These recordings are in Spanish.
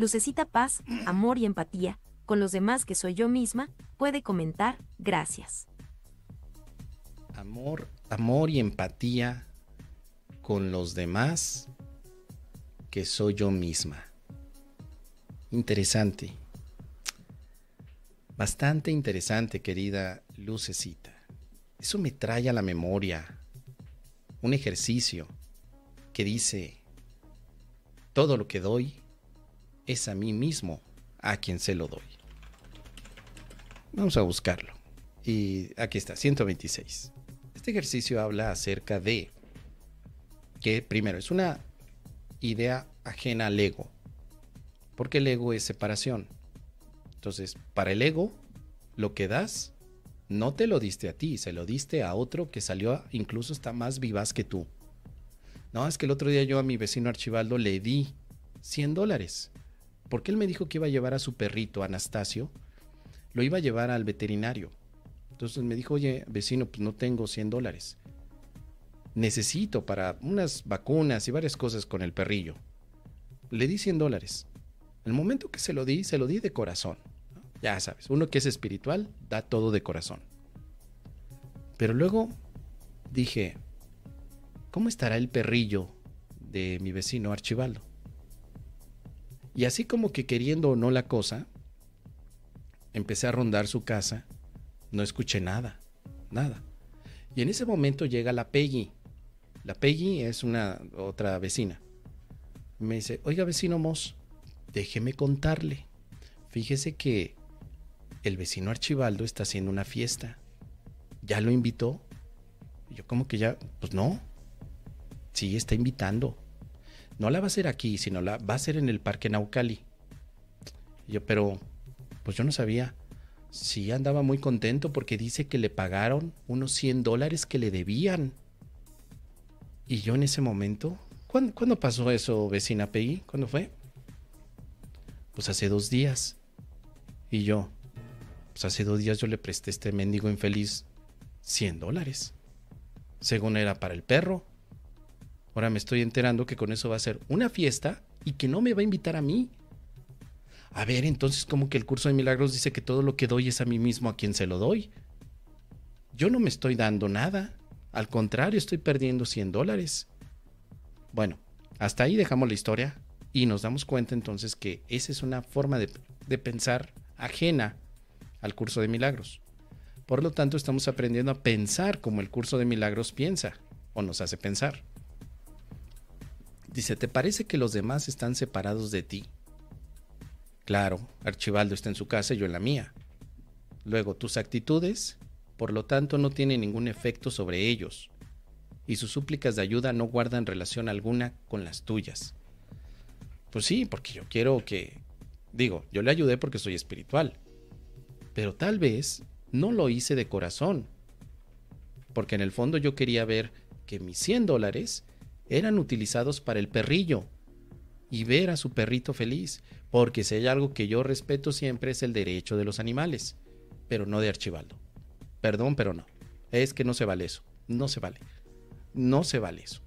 Lucecita paz, amor y empatía, con los demás que soy yo misma, puede comentar, gracias. Amor, amor y empatía con los demás que soy yo misma. Interesante. Bastante interesante, querida lucecita. Eso me trae a la memoria un ejercicio que dice, todo lo que doy es a mí mismo a quien se lo doy. Vamos a buscarlo. Y aquí está, 126. Este ejercicio habla acerca de que, primero, es una idea ajena al ego, porque el ego es separación. Entonces, para el ego, lo que das, no te lo diste a ti, se lo diste a otro que salió incluso está más vivaz que tú. No, es que el otro día yo a mi vecino Archibaldo le di 100 dólares, porque él me dijo que iba a llevar a su perrito, Anastasio, lo iba a llevar al veterinario. Entonces me dijo, oye, vecino, pues no tengo 100 dólares. Necesito para unas vacunas y varias cosas con el perrillo. Le di 100 dólares. El momento que se lo di, se lo di de corazón. Ya sabes, uno que es espiritual da todo de corazón. Pero luego dije, ¿cómo estará el perrillo de mi vecino Archibaldo? Y así como que queriendo o no la cosa, empecé a rondar su casa, no escuché nada, nada. Y en ese momento llega la Peggy. La Peggy es una otra vecina. Me dice, oiga vecino Moss, déjeme contarle. Fíjese que el vecino Archibaldo está haciendo una fiesta. ¿Ya lo invitó? Y yo como que ya, pues no. Sí, está invitando. No la va a hacer aquí, sino la va a hacer en el Parque Naucali. Yo, pero, pues yo no sabía. Sí, andaba muy contento porque dice que le pagaron unos 100 dólares que le debían. Y yo en ese momento, ¿cuándo, pasó eso, vecina Peggy? ¿Cuándo fue? Pues hace dos días. Y yo, pues hace dos días yo le presté a este mendigo infeliz 100 dólares. Según era para el perro. Ahora me estoy enterando que con eso va a ser una fiesta y que no me va a invitar a mí. A ver, entonces, como que el curso de milagros dice que todo lo que doy es a mí mismo a quien se lo doy? Yo no me estoy dando nada. Al contrario, estoy perdiendo 100 dólares. Bueno, hasta ahí dejamos la historia y nos damos cuenta entonces que esa es una forma de, de pensar ajena al curso de milagros. Por lo tanto, estamos aprendiendo a pensar como el curso de milagros piensa o nos hace pensar. Dice, ¿te parece que los demás están separados de ti? Claro, Archibaldo está en su casa y yo en la mía. Luego, tus actitudes, por lo tanto, no tienen ningún efecto sobre ellos, y sus súplicas de ayuda no guardan relación alguna con las tuyas. Pues sí, porque yo quiero que... Digo, yo le ayudé porque soy espiritual, pero tal vez no lo hice de corazón, porque en el fondo yo quería ver que mis 100 dólares eran utilizados para el perrillo y ver a su perrito feliz, porque si hay algo que yo respeto siempre es el derecho de los animales, pero no de Archibaldo. Perdón, pero no. Es que no se vale eso. No se vale. No se vale eso.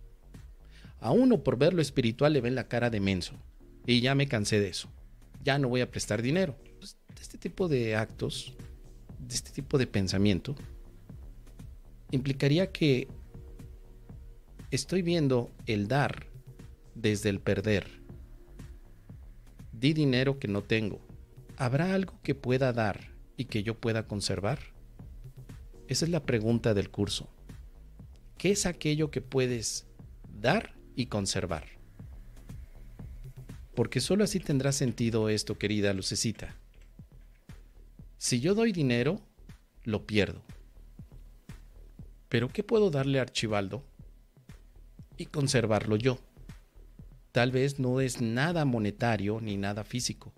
A uno por ver lo espiritual le ven la cara de menso. Y ya me cansé de eso. Ya no voy a prestar dinero. Pues, este tipo de actos, de este tipo de pensamiento, implicaría que estoy viendo el dar desde el perder di dinero que no tengo. ¿Habrá algo que pueda dar y que yo pueda conservar? Esa es la pregunta del curso. ¿Qué es aquello que puedes dar y conservar? Porque solo así tendrá sentido esto, querida lucecita. Si yo doy dinero, lo pierdo. Pero ¿qué puedo darle a Archibaldo y conservarlo yo? Tal vez no es nada monetario ni nada físico.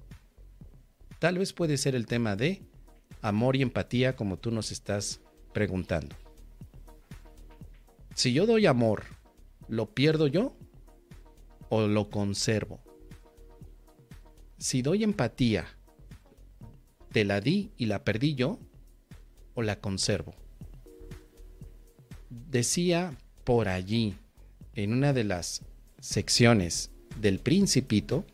Tal vez puede ser el tema de amor y empatía como tú nos estás preguntando. Si yo doy amor, ¿lo pierdo yo o lo conservo? Si doy empatía, ¿te la di y la perdí yo o la conservo? Decía por allí, en una de las secciones del Principito,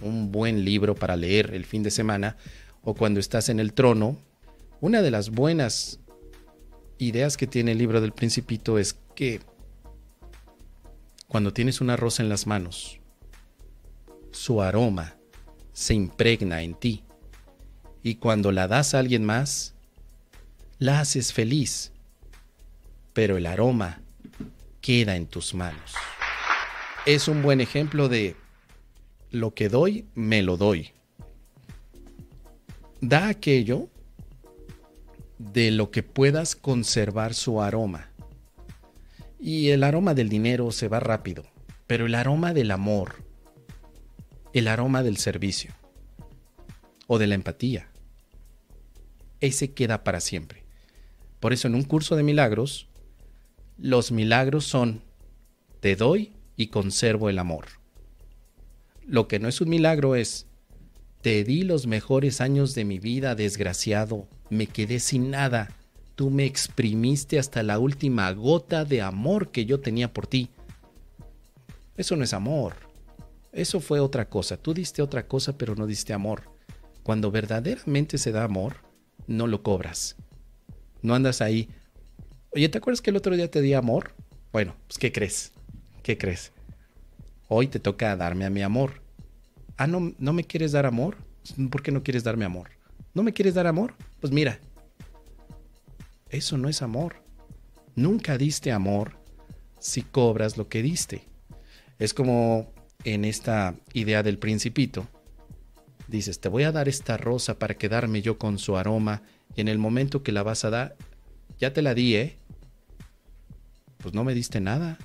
un buen libro para leer el fin de semana o cuando estás en el trono, una de las buenas ideas que tiene el libro del principito es que cuando tienes una rosa en las manos, su aroma se impregna en ti. Y cuando la das a alguien más, la haces feliz, pero el aroma queda en tus manos. Es un buen ejemplo de lo que doy, me lo doy. Da aquello de lo que puedas conservar su aroma. Y el aroma del dinero se va rápido, pero el aroma del amor, el aroma del servicio o de la empatía, ese queda para siempre. Por eso en un curso de milagros, los milagros son, te doy y conservo el amor. Lo que no es un milagro es, te di los mejores años de mi vida, desgraciado, me quedé sin nada, tú me exprimiste hasta la última gota de amor que yo tenía por ti. Eso no es amor, eso fue otra cosa, tú diste otra cosa pero no diste amor. Cuando verdaderamente se da amor, no lo cobras. No andas ahí. Oye, ¿te acuerdas que el otro día te di amor? Bueno, pues ¿qué crees? ¿Qué crees? Hoy te toca darme a mi amor. Ah, ¿no, ¿no me quieres dar amor? ¿Por qué no quieres darme amor? ¿No me quieres dar amor? Pues mira, eso no es amor. Nunca diste amor si cobras lo que diste. Es como en esta idea del principito, dices, te voy a dar esta rosa para quedarme yo con su aroma y en el momento que la vas a dar, ya te la di, ¿eh? Pues no me diste nada.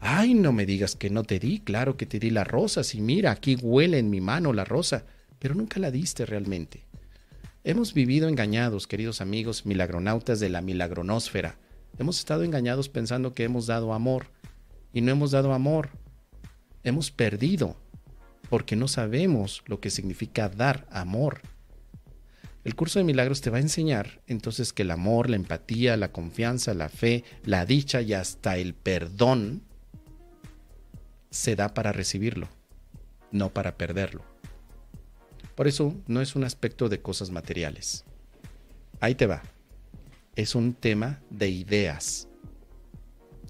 Ay, no me digas que no te di, claro que te di la rosa, si mira, aquí huele en mi mano la rosa, pero nunca la diste realmente. Hemos vivido engañados, queridos amigos milagronautas de la milagronósfera. Hemos estado engañados pensando que hemos dado amor y no hemos dado amor. Hemos perdido porque no sabemos lo que significa dar amor. El curso de milagros te va a enseñar entonces que el amor, la empatía, la confianza, la fe, la dicha y hasta el perdón se da para recibirlo, no para perderlo. Por eso no es un aspecto de cosas materiales. Ahí te va. Es un tema de ideas.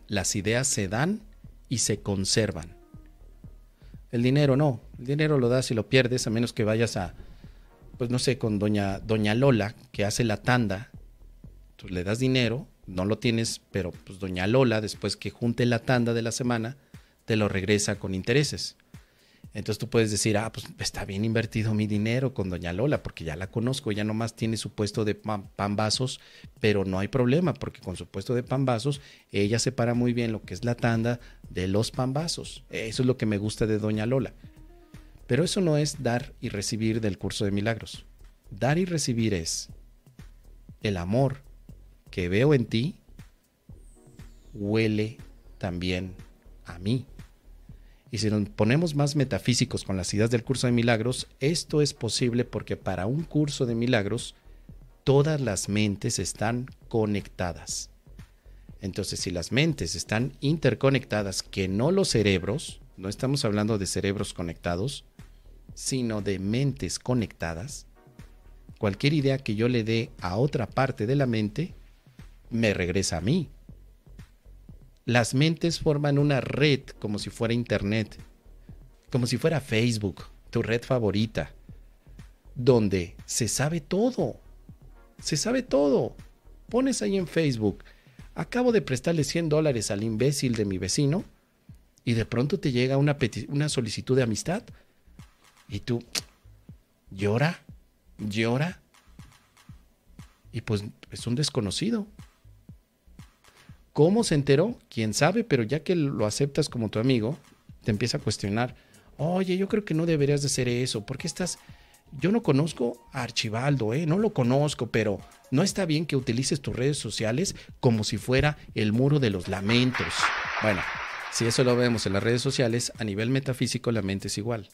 Las ideas se dan y se conservan. El dinero no. El dinero lo das y lo pierdes a menos que vayas a, pues no sé, con doña, doña Lola, que hace la tanda. Tú le das dinero, no lo tienes, pero pues doña Lola, después que junte la tanda de la semana, te lo regresa con intereses. Entonces tú puedes decir, ah, pues está bien invertido mi dinero con Doña Lola, porque ya la conozco, ella nomás tiene su puesto de pan, vasos, pero no hay problema, porque con su puesto de pan ella separa muy bien lo que es la tanda de los pan. Eso es lo que me gusta de Doña Lola. Pero eso no es dar y recibir del curso de milagros. Dar y recibir es el amor que veo en ti, huele también a mí. Y si nos ponemos más metafísicos con las ideas del curso de milagros, esto es posible porque para un curso de milagros todas las mentes están conectadas. Entonces, si las mentes están interconectadas, que no los cerebros, no estamos hablando de cerebros conectados, sino de mentes conectadas, cualquier idea que yo le dé a otra parte de la mente, me regresa a mí. Las mentes forman una red como si fuera Internet, como si fuera Facebook, tu red favorita, donde se sabe todo. Se sabe todo. Pones ahí en Facebook, acabo de prestarle 100 dólares al imbécil de mi vecino y de pronto te llega una, una solicitud de amistad y tú llora, llora. Y pues es un desconocido. ¿Cómo se enteró? Quién sabe, pero ya que lo aceptas como tu amigo, te empieza a cuestionar. Oye, yo creo que no deberías de hacer eso. ¿Por qué estás.? Yo no conozco a Archibaldo, ¿eh? No lo conozco, pero no está bien que utilices tus redes sociales como si fuera el muro de los lamentos. Bueno, si eso lo vemos en las redes sociales, a nivel metafísico la mente es igual.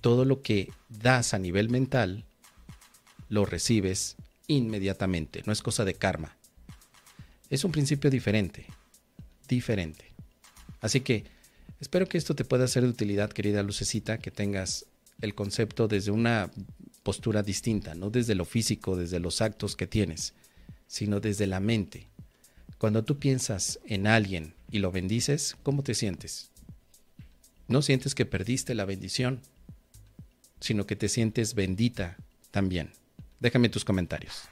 Todo lo que das a nivel mental, lo recibes inmediatamente. No es cosa de karma. Es un principio diferente, diferente. Así que Espero que esto te pueda ser de utilidad, querida lucecita, que tengas el concepto desde una postura distinta, no desde lo físico, desde los actos que tienes, sino desde la mente. Cuando tú piensas en alguien y lo bendices, ¿cómo te sientes? No sientes que perdiste la bendición, sino que te sientes bendita también. Déjame tus comentarios.